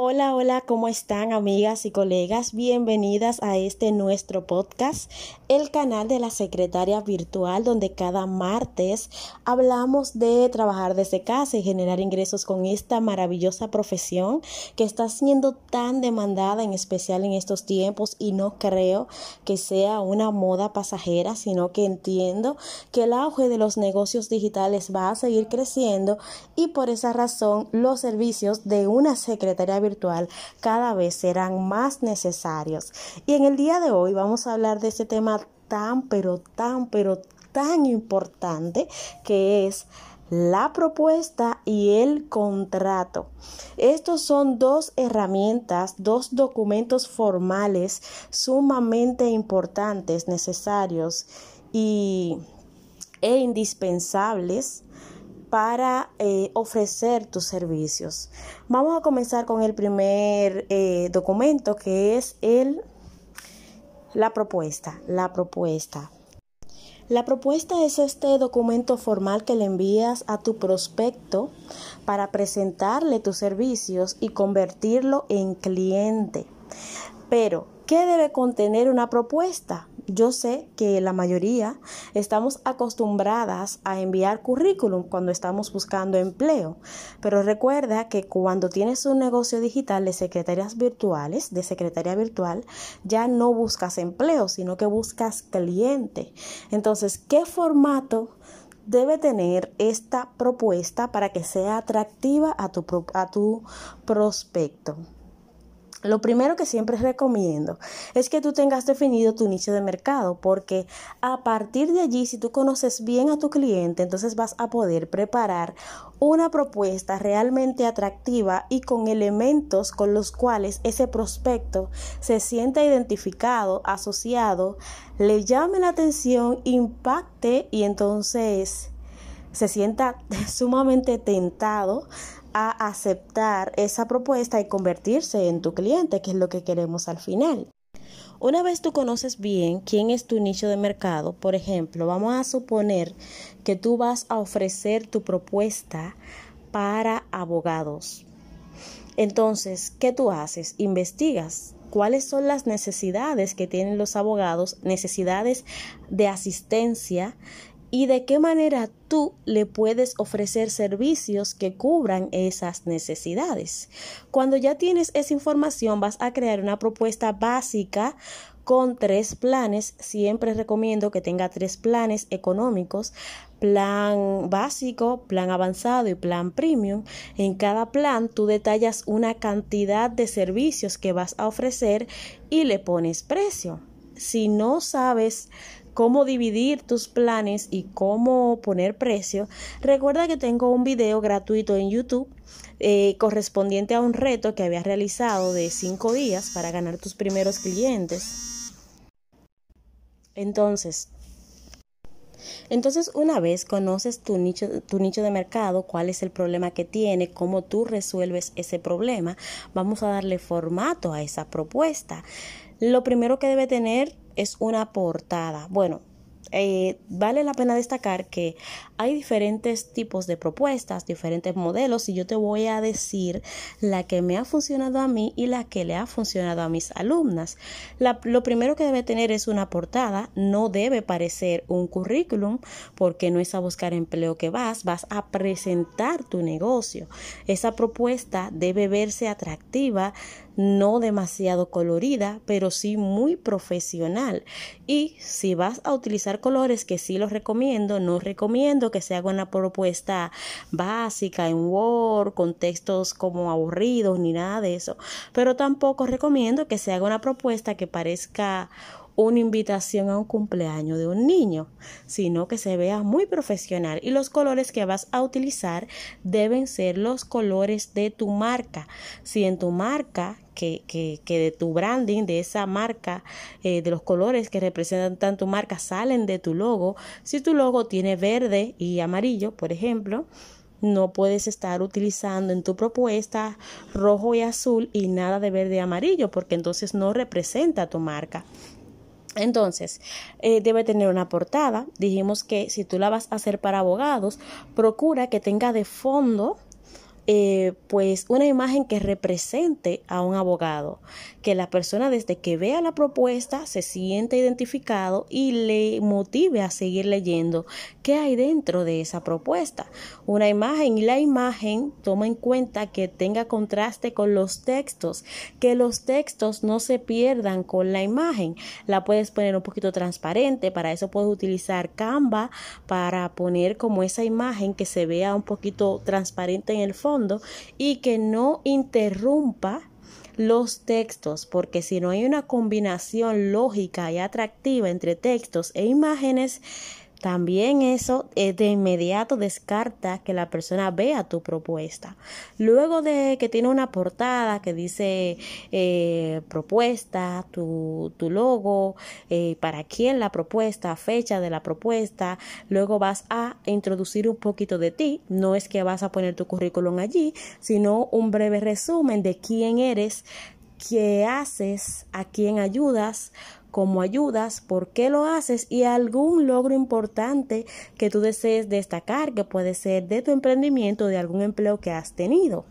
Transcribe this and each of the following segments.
Hola, hola, ¿cómo están amigas y colegas? Bienvenidas a este nuestro podcast, el canal de la secretaria virtual, donde cada martes hablamos de trabajar desde casa y generar ingresos con esta maravillosa profesión que está siendo tan demandada, en especial en estos tiempos, y no creo que sea una moda pasajera, sino que entiendo que el auge de los negocios digitales va a seguir creciendo y por esa razón los servicios de una secretaria virtual cada vez serán más necesarios. Y en el día de hoy vamos a hablar de este tema tan, pero tan, pero tan importante que es la propuesta y el contrato. Estos son dos herramientas, dos documentos formales sumamente importantes, necesarios y, e indispensables para eh, ofrecer tus servicios. Vamos a comenzar con el primer eh, documento que es el la propuesta, la propuesta. La propuesta es este documento formal que le envías a tu prospecto para presentarle tus servicios y convertirlo en cliente. Pero, ¿qué debe contener una propuesta? Yo sé que la mayoría estamos acostumbradas a enviar currículum cuando estamos buscando empleo, pero recuerda que cuando tienes un negocio digital de secretarias virtuales, de secretaria virtual, ya no buscas empleo, sino que buscas cliente. Entonces, ¿qué formato debe tener esta propuesta para que sea atractiva a tu, a tu prospecto? Lo primero que siempre recomiendo es que tú tengas definido tu nicho de mercado porque a partir de allí, si tú conoces bien a tu cliente, entonces vas a poder preparar una propuesta realmente atractiva y con elementos con los cuales ese prospecto se sienta identificado, asociado, le llame la atención, impacte y entonces se sienta sumamente tentado a aceptar esa propuesta y convertirse en tu cliente, que es lo que queremos al final. Una vez tú conoces bien quién es tu nicho de mercado, por ejemplo, vamos a suponer que tú vas a ofrecer tu propuesta para abogados. Entonces, ¿qué tú haces? Investigas cuáles son las necesidades que tienen los abogados, necesidades de asistencia y de qué manera tú le puedes ofrecer servicios que cubran esas necesidades. Cuando ya tienes esa información vas a crear una propuesta básica con tres planes. Siempre recomiendo que tenga tres planes económicos, plan básico, plan avanzado y plan premium. En cada plan tú detallas una cantidad de servicios que vas a ofrecer y le pones precio. Si no sabes cómo dividir tus planes y cómo poner precio, recuerda que tengo un video gratuito en YouTube eh, correspondiente a un reto que había realizado de 5 días para ganar tus primeros clientes. Entonces, entonces, una vez conoces tu nicho, tu nicho de mercado, cuál es el problema que tiene, cómo tú resuelves ese problema, vamos a darle formato a esa propuesta. Lo primero que debe tener es una portada. Bueno, eh, vale la pena destacar que hay diferentes tipos de propuestas, diferentes modelos y yo te voy a decir la que me ha funcionado a mí y la que le ha funcionado a mis alumnas. lo primero que debe tener es una portada, no debe parecer un currículum porque no es a buscar empleo que vas, vas a presentar tu negocio. Esa propuesta debe verse atractiva, no demasiado colorida, pero sí muy profesional. Y si vas a utilizar colores, que sí los recomiendo, no recomiendo que se haga una propuesta básica en Word, con textos como aburridos ni nada de eso. Pero tampoco recomiendo que se haga una propuesta que parezca una invitación a un cumpleaños de un niño, sino que se vea muy profesional y los colores que vas a utilizar deben ser los colores de tu marca. Si en tu marca que, que, que, de tu branding, de esa marca, eh, de los colores que representan tu marca salen de tu logo. Si tu logo tiene verde y amarillo, por ejemplo, no puedes estar utilizando en tu propuesta rojo y azul y nada de verde y amarillo, porque entonces no representa tu marca. Entonces, eh, debe tener una portada. Dijimos que si tú la vas a hacer para abogados, procura que tenga de fondo eh, pues una imagen que represente a un abogado, que la persona desde que vea la propuesta se sienta identificado y le motive a seguir leyendo qué hay dentro de esa propuesta. Una imagen y la imagen toma en cuenta que tenga contraste con los textos, que los textos no se pierdan con la imagen. La puedes poner un poquito transparente, para eso puedes utilizar Canva para poner como esa imagen que se vea un poquito transparente en el fondo y que no interrumpa los textos, porque si no hay una combinación lógica y atractiva entre textos e imágenes, también eso de inmediato descarta que la persona vea tu propuesta. Luego de que tiene una portada que dice eh, propuesta, tu, tu logo, eh, para quién la propuesta, fecha de la propuesta, luego vas a introducir un poquito de ti. No es que vas a poner tu currículum allí, sino un breve resumen de quién eres, qué haces, a quién ayudas, cómo ayudas, por qué lo haces y algún logro importante que tú desees destacar, que puede ser de tu emprendimiento, de algún empleo que has tenido.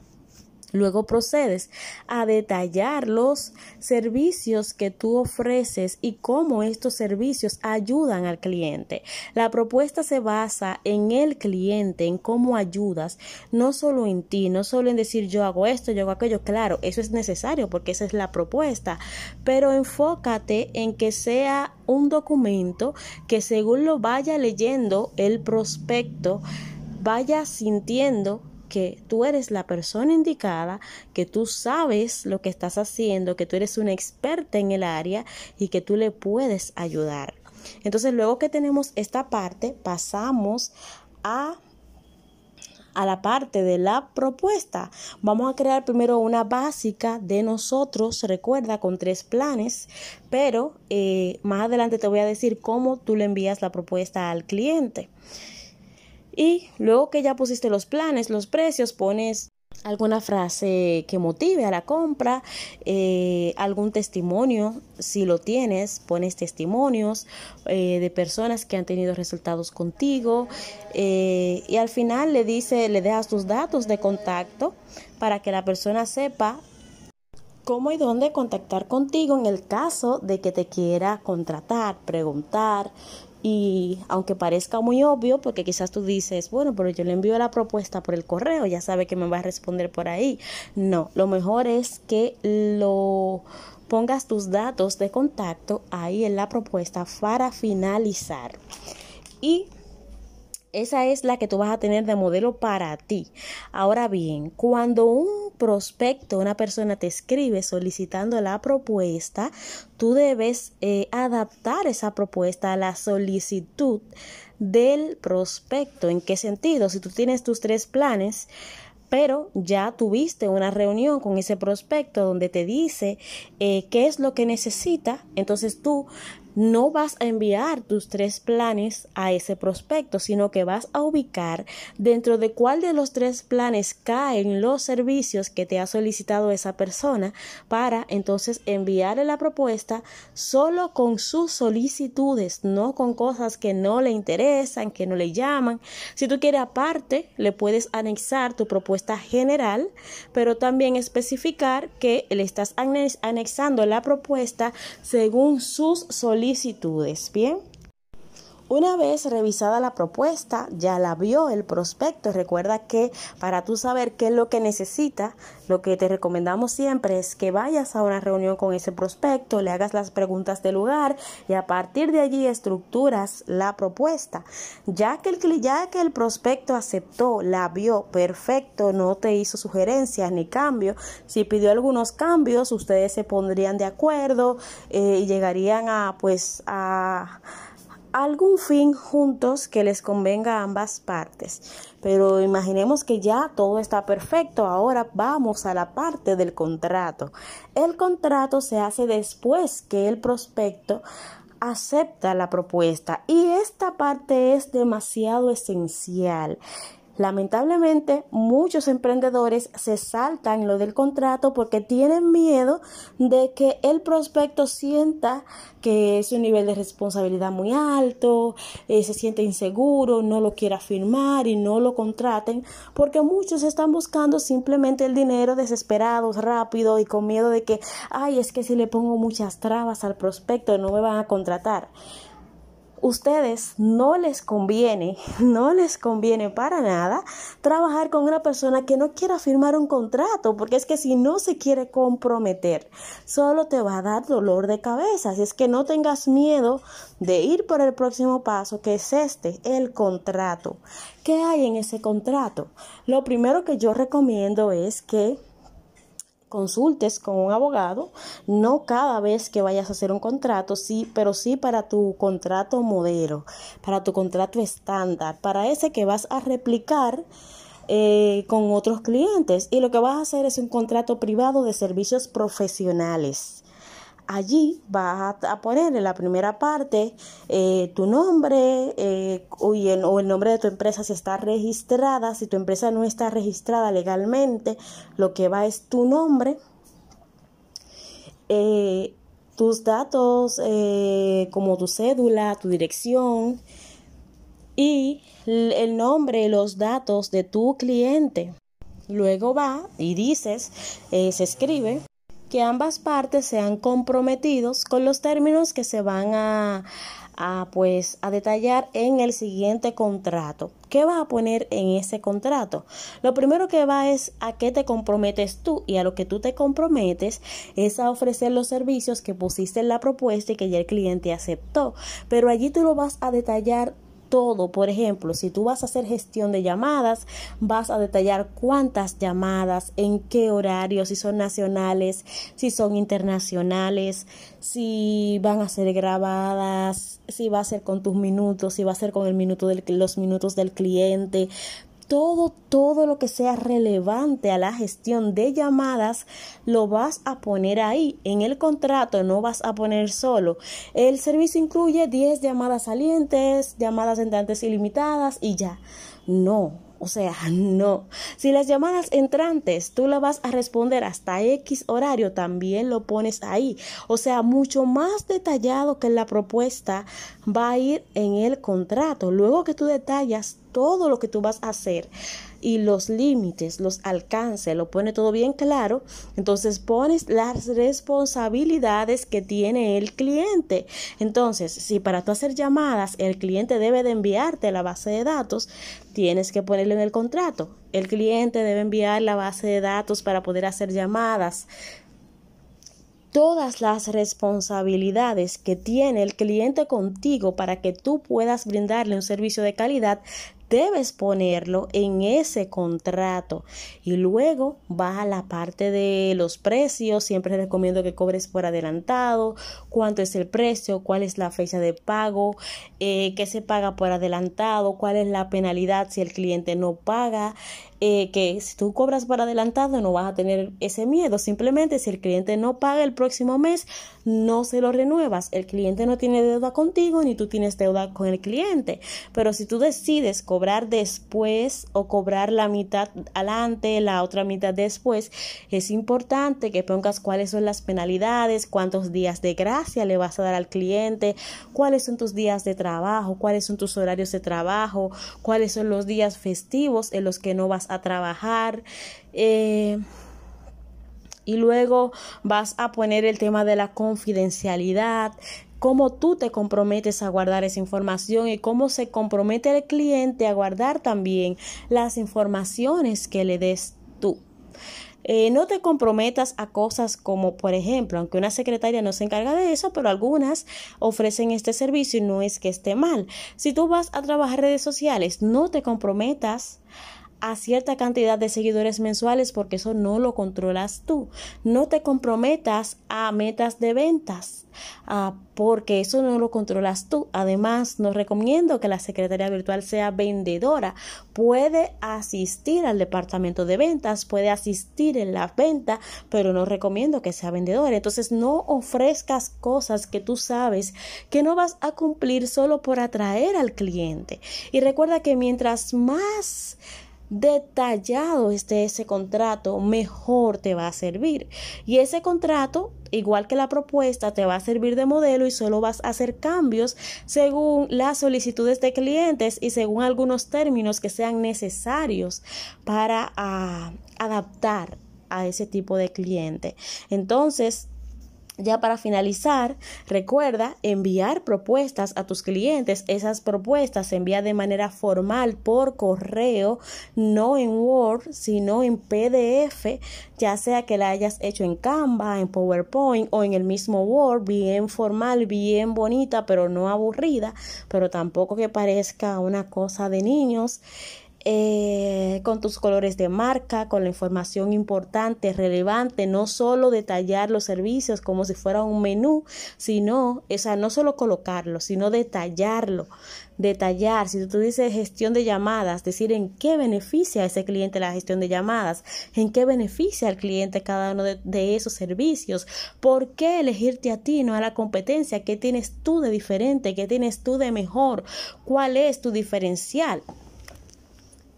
Luego procedes a detallar los servicios que tú ofreces y cómo estos servicios ayudan al cliente. La propuesta se basa en el cliente, en cómo ayudas, no solo en ti, no solo en decir yo hago esto, yo hago aquello. Claro, eso es necesario porque esa es la propuesta, pero enfócate en que sea un documento que según lo vaya leyendo el prospecto, vaya sintiendo que tú eres la persona indicada, que tú sabes lo que estás haciendo, que tú eres una experta en el área y que tú le puedes ayudar. Entonces, luego que tenemos esta parte, pasamos a a la parte de la propuesta. Vamos a crear primero una básica de nosotros, recuerda, con tres planes, pero eh, más adelante te voy a decir cómo tú le envías la propuesta al cliente. Y luego que ya pusiste los planes, los precios, pones alguna frase que motive a la compra, eh, algún testimonio, si lo tienes, pones testimonios eh, de personas que han tenido resultados contigo eh, y al final le dice, le dejas tus datos de contacto para que la persona sepa cómo y dónde contactar contigo en el caso de que te quiera contratar, preguntar, y aunque parezca muy obvio, porque quizás tú dices, bueno, pero yo le envío la propuesta por el correo, ya sabe que me va a responder por ahí. No, lo mejor es que lo pongas tus datos de contacto ahí en la propuesta para finalizar. Y esa es la que tú vas a tener de modelo para ti. Ahora bien, cuando un prospecto, una persona te escribe solicitando la propuesta, tú debes eh, adaptar esa propuesta a la solicitud del prospecto. ¿En qué sentido? Si tú tienes tus tres planes, pero ya tuviste una reunión con ese prospecto donde te dice eh, qué es lo que necesita, entonces tú no vas a enviar tus tres planes a ese prospecto, sino que vas a ubicar dentro de cuál de los tres planes caen los servicios que te ha solicitado esa persona para entonces enviarle la propuesta solo con sus solicitudes, no con cosas que no le interesan, que no le llaman. Si tú quieres aparte, le puedes anexar tu propuesta general, pero también especificar que le estás anexando la propuesta según sus solicitudes solicitudes. Bien. Una vez revisada la propuesta, ya la vio el prospecto. Recuerda que para tú saber qué es lo que necesita, lo que te recomendamos siempre es que vayas a una reunión con ese prospecto, le hagas las preguntas del lugar y a partir de allí estructuras la propuesta. Ya que el, ya que el prospecto aceptó, la vio, perfecto, no te hizo sugerencias ni cambios. Si pidió algunos cambios, ustedes se pondrían de acuerdo eh, y llegarían a pues a algún fin juntos que les convenga a ambas partes. Pero imaginemos que ya todo está perfecto. Ahora vamos a la parte del contrato. El contrato se hace después que el prospecto acepta la propuesta y esta parte es demasiado esencial. Lamentablemente, muchos emprendedores se saltan lo del contrato porque tienen miedo de que el prospecto sienta que es un nivel de responsabilidad muy alto, eh, se siente inseguro, no lo quiera firmar y no lo contraten, porque muchos están buscando simplemente el dinero desesperados, rápido y con miedo de que, ay, es que si le pongo muchas trabas al prospecto no me van a contratar ustedes no les conviene, no les conviene para nada trabajar con una persona que no quiera firmar un contrato, porque es que si no se quiere comprometer, solo te va a dar dolor de cabeza. Así es que no tengas miedo de ir por el próximo paso, que es este, el contrato. ¿Qué hay en ese contrato? Lo primero que yo recomiendo es que consultes con un abogado, no cada vez que vayas a hacer un contrato, sí, pero sí para tu contrato modelo, para tu contrato estándar, para ese que vas a replicar eh, con otros clientes. Y lo que vas a hacer es un contrato privado de servicios profesionales allí vas a poner en la primera parte eh, tu nombre eh, o, el, nombre de tu empresa si está registrada. Si tu empresa no está registrada legalmente, lo que va es tu nombre, eh, tus datos como tu cédula, tu dirección y el nombre, los datos de tu cliente. Luego va y dices, se escribe que ambas partes sean comprometidos con los términos que se van a, pues a detallar en el siguiente contrato. ¿Qué vas a poner en ese contrato? Lo primero que va es a qué te comprometes tú y a lo que tú te comprometes es a ofrecer los servicios que pusiste en la propuesta y que ya el cliente aceptó. Pero allí tú lo vas a detallar todo. Por ejemplo, si tú vas a hacer gestión de llamadas, vas a detallar cuántas llamadas, en qué horario, si son nacionales, si son internacionales, si van a ser grabadas, si va a ser con tus minutos, si va a ser con el minuto del, los minutos del cliente todo, todo lo que sea relevante a la gestión de llamadas, lo vas a poner ahí. En el contrato no vas a poner solo. El servicio incluye 10 llamadas salientes, llamadas entrantes ilimitadas y ya. No, o sea, no. Si las llamadas entrantes tú la vas a responder hasta X horario, también lo pones ahí. O sea, mucho más detallado que la propuesta va a ir en el contrato. Luego que tú detallas todo lo que tú vas a hacer y los límites, los alcances, lo pone todo bien claro, entonces pones las responsabilidades que tiene el cliente. Entonces, si para tú hacer llamadas el cliente debe de enviarte la base de datos, tienes que ponerlo en el contrato. El cliente debe enviar la base de datos para poder hacer llamadas todas las responsabilidades que tiene el cliente contigo para que tú puedas brindarle un servicio de calidad debes ponerlo en ese contrato y luego va a la parte de los precios siempre recomiendo que cobres por adelantado cuánto es el precio cuál es la fecha de pago eh, qué se paga por adelantado cuál es la penalidad si el cliente no paga eh, que si tú cobras por adelantado no vas a tener ese miedo. Simplemente si el cliente no paga el próximo mes, no se lo renuevas. El cliente no tiene deuda contigo ni tú tienes deuda con el cliente. Pero si tú decides cobrar después o cobrar la mitad adelante, la otra mitad después, es importante que pongas cuáles son las penalidades, cuántos días de gracia le vas a dar al cliente, cuáles son tus días de trabajo, cuáles son tus horarios de trabajo, cuáles son los días festivos en los que no vas a trabajar. Eh, y luego vas a poner el tema de la confidencialidad, cómo tú te comprometes a guardar esa información y cómo se compromete el cliente a guardar también las informaciones que le des tú. Eh, no te comprometas a cosas como, por ejemplo, aunque una secretaria no se encarga de eso, pero algunas ofrecen este servicio y no es que esté mal. Si tú vas a trabajar redes sociales, no te comprometas a cierta cantidad de seguidores mensuales porque eso no lo controlas tú. No te comprometas a metas de ventas ah, porque eso no lo controlas tú. Además, no recomiendo que la secretaria virtual sea vendedora. Puede asistir al departamento de ventas, puede asistir en la venta, pero no recomiendo que sea vendedora. Entonces, no ofrezcas cosas que tú sabes que no vas a cumplir solo por atraer al cliente. Y recuerda que mientras más detallado esté ese contrato, mejor te va a servir. Y ese contrato, igual que la propuesta, te va a servir de modelo y solo vas a hacer cambios según las solicitudes de clientes y según algunos términos que sean necesarios para ah, adaptar a ese tipo de cliente. Entonces, ya para finalizar, recuerda enviar propuestas a tus clientes. Esas propuestas se envían de manera formal por correo, no en Word, sino en PDF, ya sea que la hayas hecho en Canva, en PowerPoint o en el mismo Word, bien formal, bien bonita, pero no aburrida, pero tampoco que parezca una cosa de niños. Eh, con tus colores de marca, con la información importante, relevante, no solo detallar los servicios como si fuera un menú, sino, o sea, no solo colocarlo, sino detallarlo, detallar, si tú dices gestión de llamadas, decir en qué beneficia a ese cliente la gestión de llamadas, en qué beneficia al cliente cada uno de, de, esos servicios, por qué elegirte a ti, no a la competencia, qué tienes tú de diferente, qué tienes tú de mejor, cuál es tu diferencial.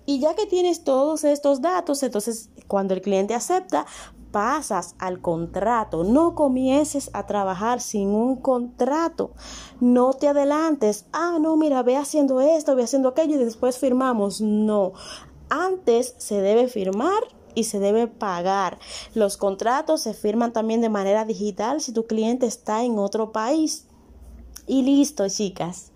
Y ya que tienes todos estos datos, entonces cuando el cliente acepta, pasas al contrato. No comiences a trabajar sin un contrato. No te adelantes. Ah, no, mira, ve haciendo esto, ve haciendo aquello y después firmamos. No. Antes se debe firmar y se debe pagar. Los contratos se firman también de manera digital si tu cliente está en otro país. Y listo, chicas.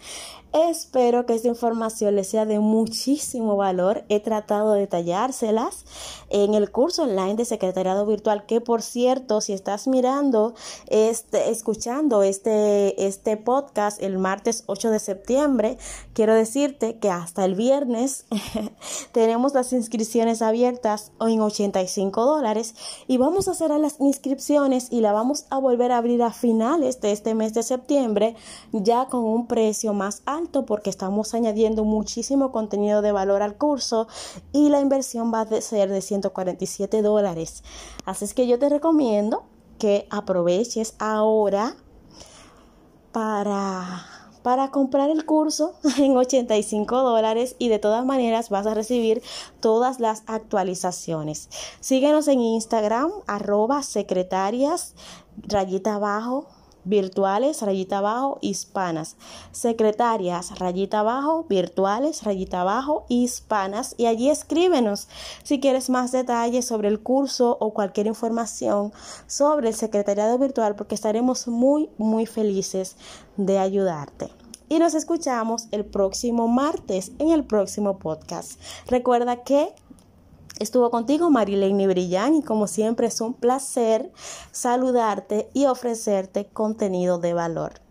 Espero que esta información les sea de muchísimo valor. He tratado de detallárselas en el curso online de secretariado virtual, que por cierto, si estás mirando, este, escuchando este, este podcast el martes 8 de septiembre, quiero decirte que hasta el viernes tenemos las inscripciones abiertas en 85 dólares y vamos a hacer las inscripciones y la vamos a volver a abrir a finales de este mes de septiembre ya con un precio más porque estamos añadiendo muchísimo contenido de valor al curso y la inversión va a ser de 147 dólares. Así es que yo te recomiendo que aproveches ahora para para comprar el curso en 85 dólares y de todas maneras vas a recibir todas las actualizaciones. Síguenos en Instagram, arroba secretarias, rayita abajo, virtuales, rayita abajo, hispanas. Secretarias, rayita abajo, virtuales, rayita abajo, hispanas. Y allí escríbenos si quieres más detalles sobre el curso o cualquier información sobre el secretariado virtual porque estaremos muy, muy felices de ayudarte. Y nos escuchamos el próximo martes en el próximo podcast. Recuerda que Estuvo contigo Marilene Brillán y como siempre es un placer saludarte y ofrecerte contenido de valor.